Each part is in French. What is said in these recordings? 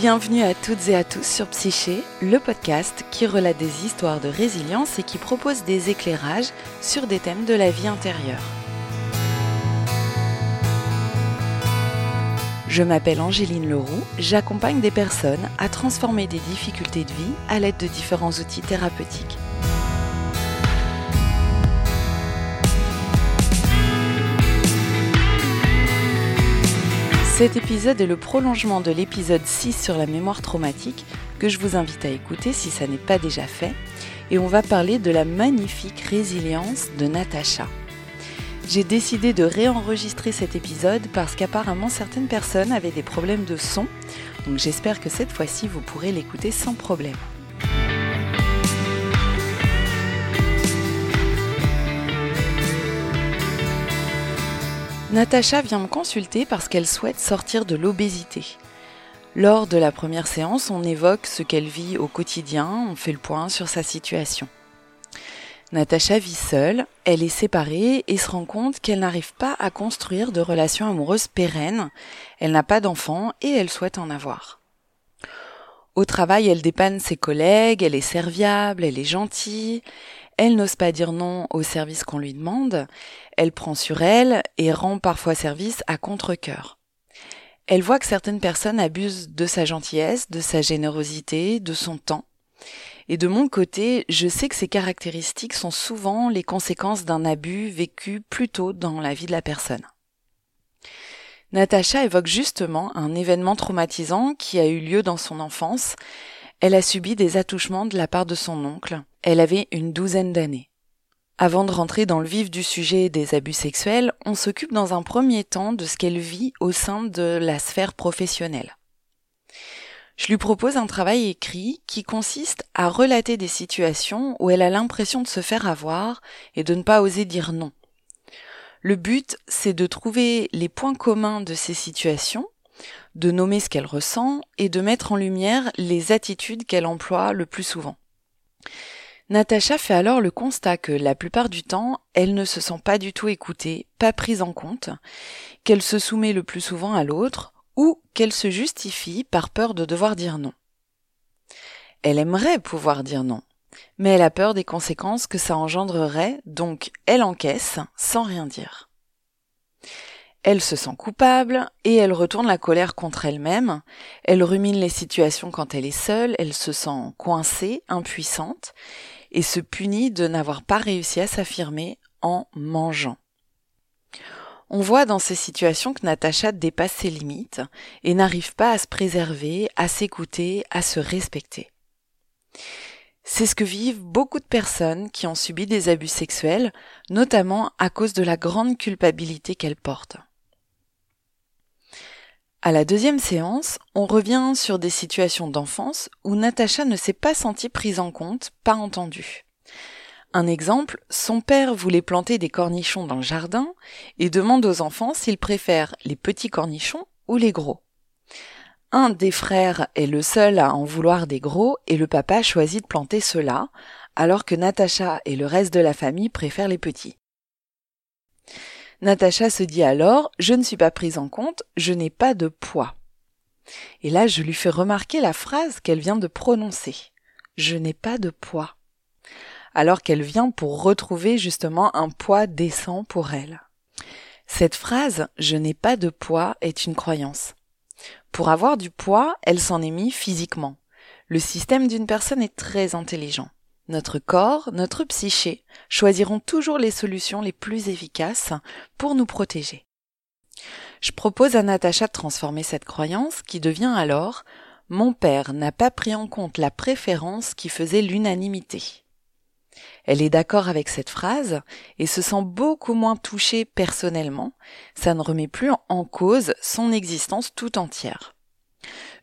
Bienvenue à toutes et à tous sur Psyché, le podcast qui relate des histoires de résilience et qui propose des éclairages sur des thèmes de la vie intérieure. Je m'appelle Angéline Leroux, j'accompagne des personnes à transformer des difficultés de vie à l'aide de différents outils thérapeutiques. Cet épisode est le prolongement de l'épisode 6 sur la mémoire traumatique que je vous invite à écouter si ça n'est pas déjà fait. Et on va parler de la magnifique résilience de Natacha. J'ai décidé de réenregistrer cet épisode parce qu'apparemment certaines personnes avaient des problèmes de son, donc j'espère que cette fois-ci vous pourrez l'écouter sans problème. Natacha vient me consulter parce qu'elle souhaite sortir de l'obésité. Lors de la première séance, on évoque ce qu'elle vit au quotidien, on fait le point sur sa situation. Natacha vit seule, elle est séparée et se rend compte qu'elle n'arrive pas à construire de relations amoureuses pérennes, elle n'a pas d'enfants et elle souhaite en avoir. Au travail, elle dépanne ses collègues, elle est serviable, elle est gentille, elle n'ose pas dire non au service qu'on lui demande, elle prend sur elle et rend parfois service à contre-cœur. Elle voit que certaines personnes abusent de sa gentillesse, de sa générosité, de son temps. Et de mon côté, je sais que ces caractéristiques sont souvent les conséquences d'un abus vécu plus tôt dans la vie de la personne. Natacha évoque justement un événement traumatisant qui a eu lieu dans son enfance. Elle a subi des attouchements de la part de son oncle, elle avait une douzaine d'années. Avant de rentrer dans le vif du sujet des abus sexuels, on s'occupe dans un premier temps de ce qu'elle vit au sein de la sphère professionnelle. Je lui propose un travail écrit qui consiste à relater des situations où elle a l'impression de se faire avoir et de ne pas oser dire non. Le but, c'est de trouver les points communs de ces situations, de nommer ce qu'elle ressent et de mettre en lumière les attitudes qu'elle emploie le plus souvent. Natacha fait alors le constat que la plupart du temps, elle ne se sent pas du tout écoutée, pas prise en compte, qu'elle se soumet le plus souvent à l'autre, ou qu'elle se justifie par peur de devoir dire non. Elle aimerait pouvoir dire non, mais elle a peur des conséquences que ça engendrerait, donc elle encaisse sans rien dire. Elle se sent coupable et elle retourne la colère contre elle-même. Elle rumine les situations quand elle est seule, elle se sent coincée, impuissante et se punit de n'avoir pas réussi à s'affirmer en mangeant. On voit dans ces situations que Natacha dépasse ses limites et n'arrive pas à se préserver, à s'écouter, à se respecter. C'est ce que vivent beaucoup de personnes qui ont subi des abus sexuels, notamment à cause de la grande culpabilité qu'elles portent. À la deuxième séance, on revient sur des situations d'enfance où Natacha ne s'est pas sentie prise en compte, pas entendue. Un exemple, son père voulait planter des cornichons dans le jardin et demande aux enfants s'ils préfèrent les petits cornichons ou les gros. Un des frères est le seul à en vouloir des gros et le papa choisit de planter ceux-là, alors que Natacha et le reste de la famille préfèrent les petits. Natacha se dit alors Je ne suis pas prise en compte, je n'ai pas de poids. Et là, je lui fais remarquer la phrase qu'elle vient de prononcer. Je n'ai pas de poids. Alors qu'elle vient pour retrouver justement un poids décent pour elle. Cette phrase Je n'ai pas de poids est une croyance. Pour avoir du poids, elle s'en est mis physiquement. Le système d'une personne est très intelligent. Notre corps, notre psyché choisiront toujours les solutions les plus efficaces pour nous protéger. Je propose à Natacha de transformer cette croyance qui devient alors Mon père n'a pas pris en compte la préférence qui faisait l'unanimité. Elle est d'accord avec cette phrase et se sent beaucoup moins touchée personnellement, ça ne remet plus en cause son existence tout entière.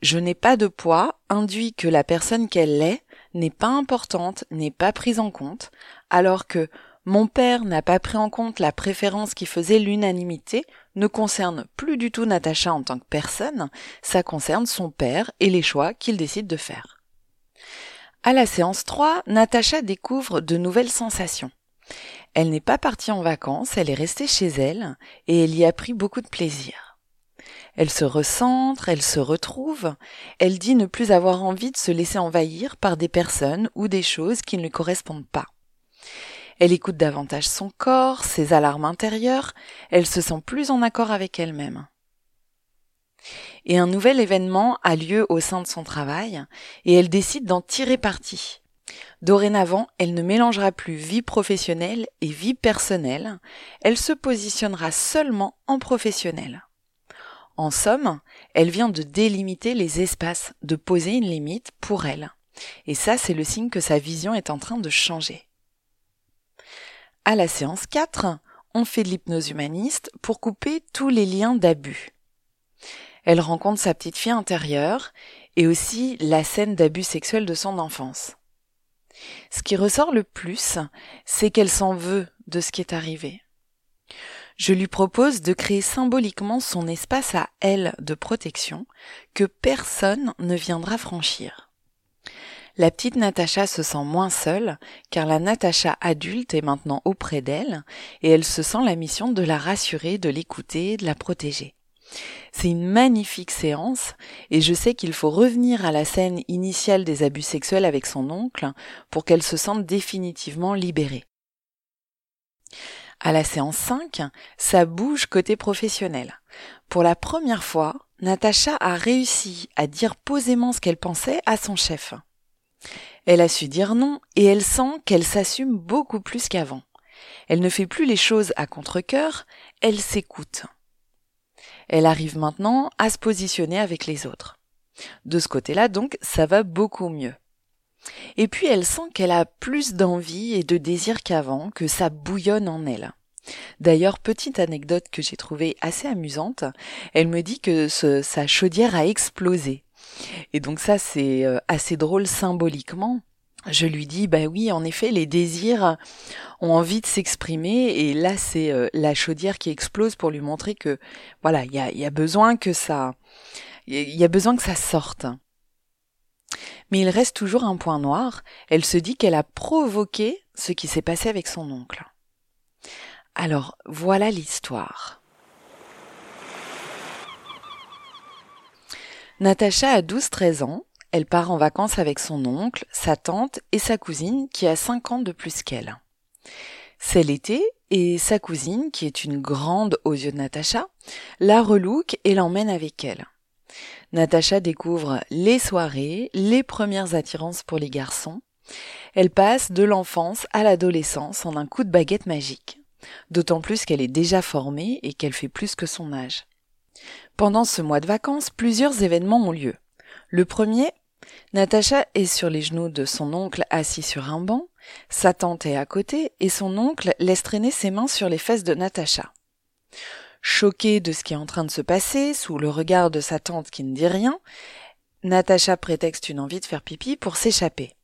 Je n'ai pas de poids induit que la personne qu'elle est n'est pas importante, n'est pas prise en compte, alors que mon père n'a pas pris en compte la préférence qui faisait l'unanimité, ne concerne plus du tout Natacha en tant que personne, ça concerne son père et les choix qu'il décide de faire. À la séance 3, Natacha découvre de nouvelles sensations. Elle n'est pas partie en vacances, elle est restée chez elle et elle y a pris beaucoup de plaisir. Elle se recentre, elle se retrouve, elle dit ne plus avoir envie de se laisser envahir par des personnes ou des choses qui ne lui correspondent pas. Elle écoute davantage son corps, ses alarmes intérieures, elle se sent plus en accord avec elle-même. Et un nouvel événement a lieu au sein de son travail, et elle décide d'en tirer parti. Dorénavant, elle ne mélangera plus vie professionnelle et vie personnelle, elle se positionnera seulement en professionnel. En somme, elle vient de délimiter les espaces, de poser une limite pour elle. Et ça, c'est le signe que sa vision est en train de changer. À la séance 4, on fait de l'hypnose humaniste pour couper tous les liens d'abus. Elle rencontre sa petite fille intérieure et aussi la scène d'abus sexuel de son enfance. Ce qui ressort le plus, c'est qu'elle s'en veut de ce qui est arrivé je lui propose de créer symboliquement son espace à elle de protection que personne ne viendra franchir. La petite Natacha se sent moins seule car la Natacha adulte est maintenant auprès d'elle et elle se sent la mission de la rassurer, de l'écouter, de la protéger. C'est une magnifique séance et je sais qu'il faut revenir à la scène initiale des abus sexuels avec son oncle pour qu'elle se sente définitivement libérée. À la séance 5, ça bouge côté professionnel. Pour la première fois, Natacha a réussi à dire posément ce qu'elle pensait à son chef. Elle a su dire non et elle sent qu'elle s'assume beaucoup plus qu'avant. Elle ne fait plus les choses à contre-cœur, elle s'écoute. Elle arrive maintenant à se positionner avec les autres. De ce côté-là, donc, ça va beaucoup mieux. Et puis elle sent qu'elle a plus d'envie et de désir qu'avant, que ça bouillonne en elle. D'ailleurs, petite anecdote que j'ai trouvée assez amusante, elle me dit que sa chaudière a explosé. Et donc ça, c'est euh, assez drôle symboliquement. Je lui dis, bah oui, en effet, les désirs ont envie de s'exprimer, et là, c'est euh, la chaudière qui explose pour lui montrer que, voilà, il y a, y a besoin que ça, il y a besoin que ça sorte. Mais il reste toujours un point noir. Elle se dit qu'elle a provoqué ce qui s'est passé avec son oncle. Alors, voilà l'histoire. Natacha a 12-13 ans. Elle part en vacances avec son oncle, sa tante et sa cousine qui a 5 ans de plus qu'elle. C'est l'été et sa cousine, qui est une grande aux yeux de Natacha, la relouque et l'emmène avec elle. Natacha découvre les soirées, les premières attirances pour les garçons. Elle passe de l'enfance à l'adolescence en un coup de baguette magique. D'autant plus qu'elle est déjà formée et qu'elle fait plus que son âge. Pendant ce mois de vacances, plusieurs événements ont lieu. Le premier, Natacha est sur les genoux de son oncle assis sur un banc, sa tante est à côté et son oncle laisse traîner ses mains sur les fesses de Natacha. Choquée de ce qui est en train de se passer, sous le regard de sa tante qui ne dit rien, Natacha prétexte une envie de faire pipi pour s'échapper.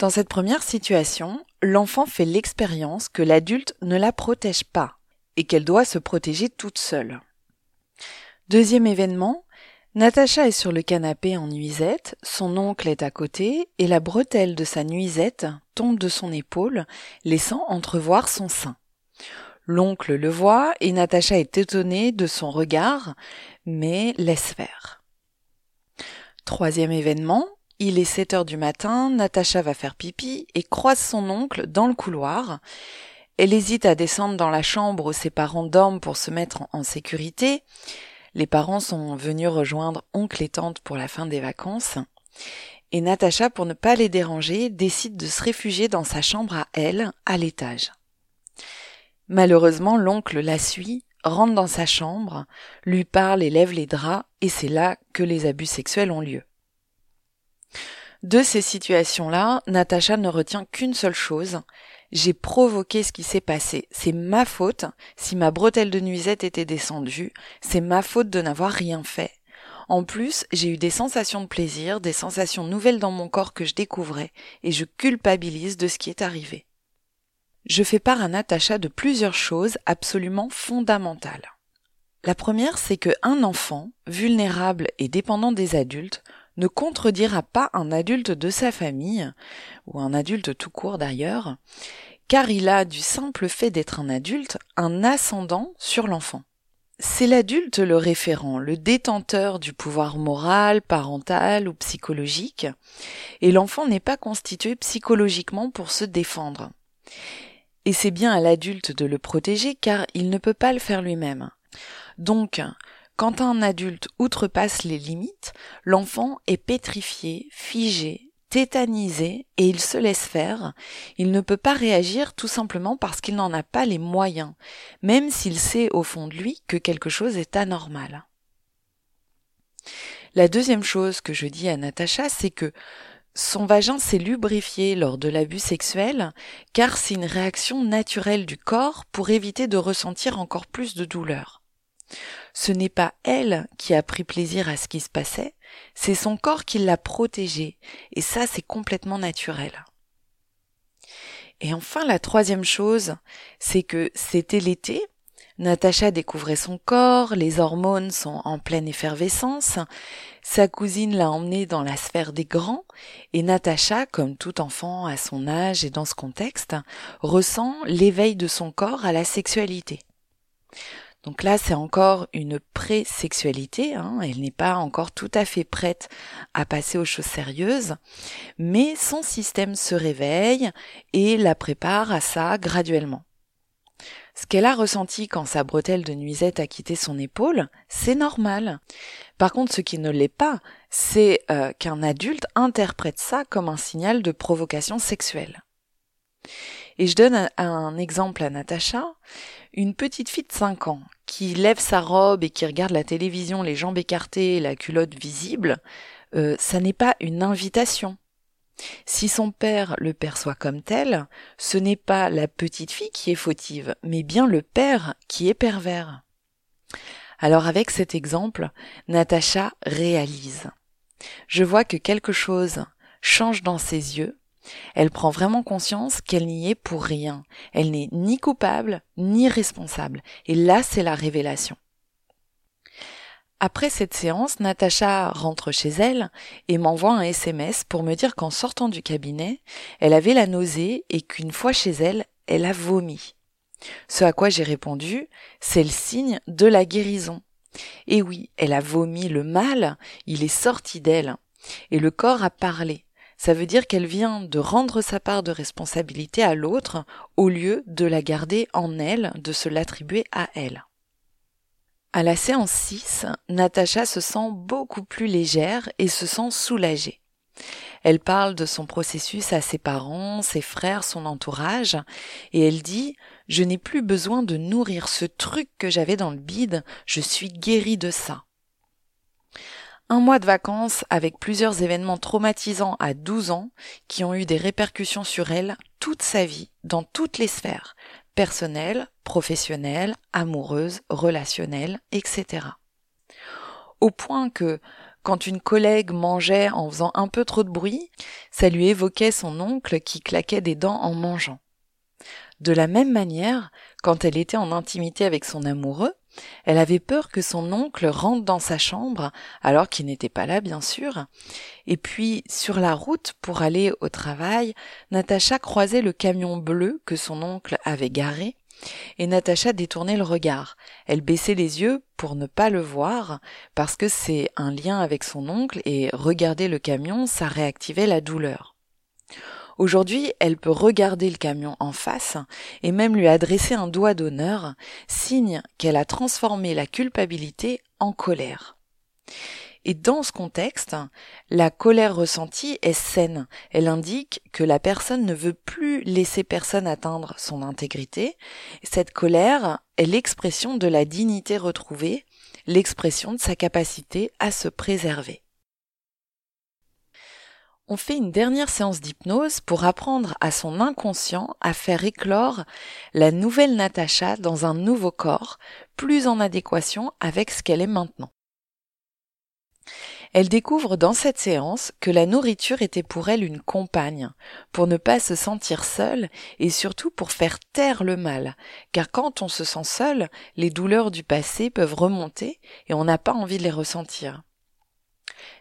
Dans cette première situation, l'enfant fait l'expérience que l'adulte ne la protège pas et qu'elle doit se protéger toute seule. Deuxième événement, Natacha est sur le canapé en nuisette, son oncle est à côté et la bretelle de sa nuisette tombe de son épaule, laissant entrevoir son sein. L'oncle le voit et Natacha est étonnée de son regard, mais laisse faire. Troisième événement, il est 7 heures du matin, Natacha va faire pipi et croise son oncle dans le couloir. Elle hésite à descendre dans la chambre où ses parents dorment pour se mettre en sécurité. Les parents sont venus rejoindre oncle et tante pour la fin des vacances. Et Natacha, pour ne pas les déranger, décide de se réfugier dans sa chambre à elle, à l'étage. Malheureusement, l'oncle la suit, rentre dans sa chambre, lui parle et lève les draps, et c'est là que les abus sexuels ont lieu. De ces situations-là, Natacha ne retient qu'une seule chose. J'ai provoqué ce qui s'est passé. C'est ma faute si ma bretelle de nuisette était descendue. C'est ma faute de n'avoir rien fait. En plus, j'ai eu des sensations de plaisir, des sensations nouvelles dans mon corps que je découvrais, et je culpabilise de ce qui est arrivé je fais part à Natacha de plusieurs choses absolument fondamentales. La première, c'est que un enfant, vulnérable et dépendant des adultes, ne contredira pas un adulte de sa famille, ou un adulte tout court d'ailleurs, car il a, du simple fait d'être un adulte, un ascendant sur l'enfant. c'est l'adulte le référent, le détenteur du pouvoir moral, parental ou psychologique, et l'enfant n'est pas constitué psychologiquement pour se défendre. Et c'est bien à l'adulte de le protéger car il ne peut pas le faire lui-même. Donc, quand un adulte outrepasse les limites, l'enfant est pétrifié, figé, tétanisé et il se laisse faire. Il ne peut pas réagir tout simplement parce qu'il n'en a pas les moyens, même s'il sait au fond de lui que quelque chose est anormal. La deuxième chose que je dis à Natacha, c'est que son vagin s'est lubrifié lors de l'abus sexuel, car c'est une réaction naturelle du corps pour éviter de ressentir encore plus de douleur. Ce n'est pas elle qui a pris plaisir à ce qui se passait, c'est son corps qui l'a protégée, et ça c'est complètement naturel. Et enfin la troisième chose, c'est que c'était l'été, Natacha découvrait son corps, les hormones sont en pleine effervescence, sa cousine l'a emmenée dans la sphère des grands, et Natacha, comme tout enfant à son âge et dans ce contexte, ressent l'éveil de son corps à la sexualité. Donc là, c'est encore une pré-sexualité, hein. elle n'est pas encore tout à fait prête à passer aux choses sérieuses, mais son système se réveille et la prépare à ça graduellement. Ce qu'elle a ressenti quand sa bretelle de nuisette a quitté son épaule, c'est normal. Par contre, ce qui ne l'est pas, c'est euh, qu'un adulte interprète ça comme un signal de provocation sexuelle. Et je donne un exemple à Natacha une petite fille de 5 ans qui lève sa robe et qui regarde la télévision les jambes écartées la culotte visible, euh, ça n'est pas une invitation. Si son père le perçoit comme tel, ce n'est pas la petite fille qui est fautive, mais bien le père qui est pervers. Alors avec cet exemple, Natacha réalise. Je vois que quelque chose change dans ses yeux elle prend vraiment conscience qu'elle n'y est pour rien. Elle n'est ni coupable, ni responsable. Et là, c'est la révélation. Après cette séance, Natacha rentre chez elle et m'envoie un SMS pour me dire qu'en sortant du cabinet, elle avait la nausée et qu'une fois chez elle, elle a vomi. Ce à quoi j'ai répondu, c'est le signe de la guérison. Et oui, elle a vomi le mal, il est sorti d'elle, et le corps a parlé ça veut dire qu'elle vient de rendre sa part de responsabilité à l'autre au lieu de la garder en elle, de se l'attribuer à elle. À la séance 6, Natacha se sent beaucoup plus légère et se sent soulagée. Elle parle de son processus à ses parents, ses frères, son entourage, et elle dit Je n'ai plus besoin de nourrir ce truc que j'avais dans le bide, je suis guérie de ça. Un mois de vacances avec plusieurs événements traumatisants à 12 ans qui ont eu des répercussions sur elle toute sa vie, dans toutes les sphères, personnelles, professionnelles, amoureuses, relationnelles, etc. Au point que, quand une collègue mangeait en faisant un peu trop de bruit, ça lui évoquait son oncle qui claquait des dents en mangeant. De la même manière, quand elle était en intimité avec son amoureux, elle avait peur que son oncle rentre dans sa chambre, alors qu'il n'était pas là, bien sûr. Et puis, sur la route pour aller au travail, Natacha croisait le camion bleu que son oncle avait garé, et Natacha détournait le regard. Elle baissait les yeux pour ne pas le voir, parce que c'est un lien avec son oncle, et regarder le camion, ça réactivait la douleur. Aujourd'hui, elle peut regarder le camion en face et même lui adresser un doigt d'honneur, signe qu'elle a transformé la culpabilité en colère. Et dans ce contexte, la colère ressentie est saine. Elle indique que la personne ne veut plus laisser personne atteindre son intégrité. Cette colère est l'expression de la dignité retrouvée, l'expression de sa capacité à se préserver on fait une dernière séance d'hypnose pour apprendre à son inconscient à faire éclore la nouvelle Natacha dans un nouveau corps, plus en adéquation avec ce qu'elle est maintenant. Elle découvre dans cette séance que la nourriture était pour elle une compagne, pour ne pas se sentir seule et surtout pour faire taire le mal, car quand on se sent seul, les douleurs du passé peuvent remonter et on n'a pas envie de les ressentir.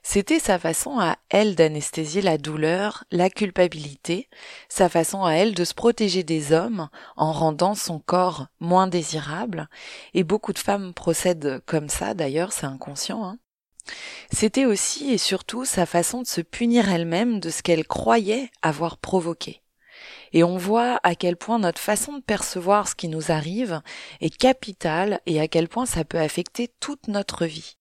C'était sa façon à elle d'anesthésier la douleur, la culpabilité, sa façon à elle de se protéger des hommes en rendant son corps moins désirable, et beaucoup de femmes procèdent comme ça d'ailleurs, c'est inconscient. Hein. C'était aussi et surtout sa façon de se punir elle-même de ce qu'elle croyait avoir provoqué. Et on voit à quel point notre façon de percevoir ce qui nous arrive est capitale et à quel point ça peut affecter toute notre vie.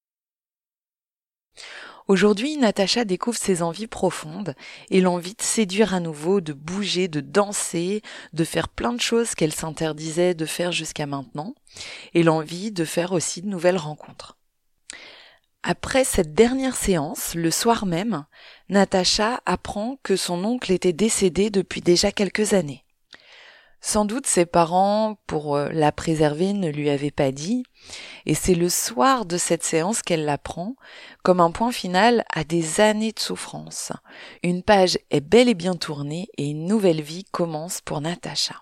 Aujourd'hui, Natacha découvre ses envies profondes et l'envie de séduire à nouveau, de bouger, de danser, de faire plein de choses qu'elle s'interdisait de faire jusqu'à maintenant, et l'envie de faire aussi de nouvelles rencontres. Après cette dernière séance, le soir même, Natacha apprend que son oncle était décédé depuis déjà quelques années. Sans doute ses parents, pour euh, la préserver, ne lui avaient pas dit, et c'est le soir de cette séance qu'elle l'apprend, comme un point final à des années de souffrance. Une page est bel et bien tournée et une nouvelle vie commence pour Natacha.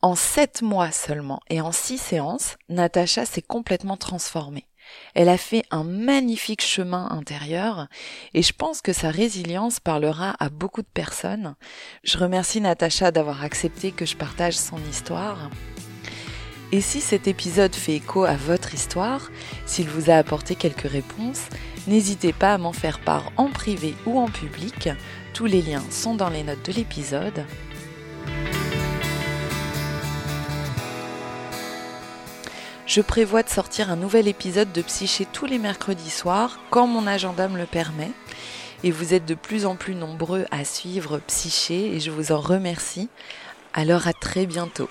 En sept mois seulement et en six séances, Natacha s'est complètement transformée. Elle a fait un magnifique chemin intérieur et je pense que sa résilience parlera à beaucoup de personnes. Je remercie Natacha d'avoir accepté que je partage son histoire. Et si cet épisode fait écho à votre histoire, s'il vous a apporté quelques réponses, n'hésitez pas à m'en faire part en privé ou en public. Tous les liens sont dans les notes de l'épisode. Je prévois de sortir un nouvel épisode de Psyché tous les mercredis soirs, quand mon agenda me le permet. Et vous êtes de plus en plus nombreux à suivre Psyché et je vous en remercie. Alors à très bientôt.